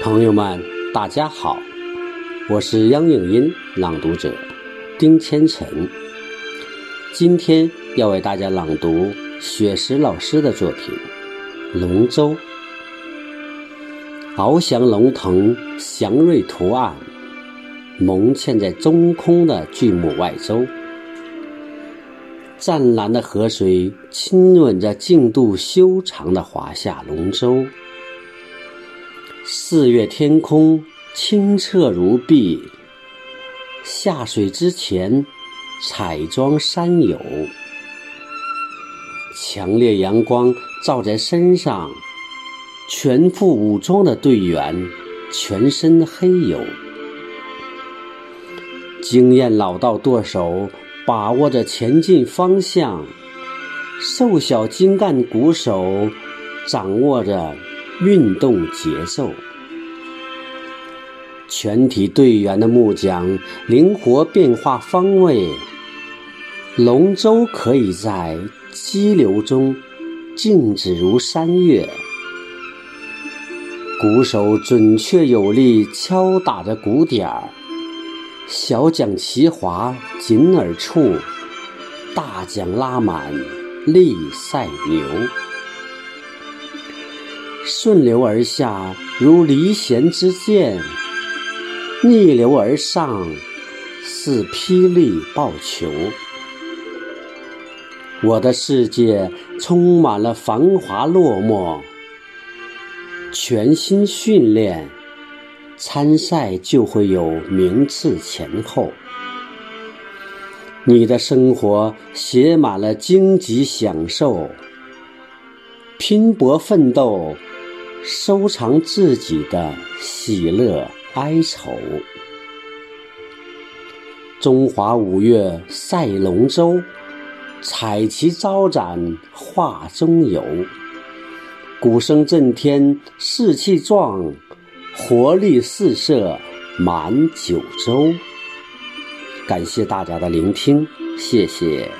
朋友们，大家好，我是央影音朗读者丁千晨。今天要为大家朗读雪石老师的作品《龙舟》。翱翔龙腾祥瑞图案，蒙嵌在中空的巨木外周。湛蓝的河水亲吻着净度修长的华夏龙舟。四月天空清澈如碧，下水之前彩妆山友。强烈阳光照在身上，全副武装的队员全身黑油。经验老道舵手把握着前进方向，瘦小精干鼓手掌握着。运动节奏，全体队员的木桨灵活变化方位，龙舟可以在激流中静止如山岳。鼓手准确有力敲打着鼓点儿，小桨齐划紧而处，大桨拉满力赛牛。顺流而下，如离弦之箭；逆流而上，似霹雳爆球。我的世界充满了繁华落寞，全心训练，参赛就会有名次前后。你的生活写满了荆棘享受，拼搏奋斗。收藏自己的喜乐哀愁。中华五岳赛龙舟，彩旗招展画中游。鼓声震天士气壮，活力四射满九州。感谢大家的聆听，谢谢。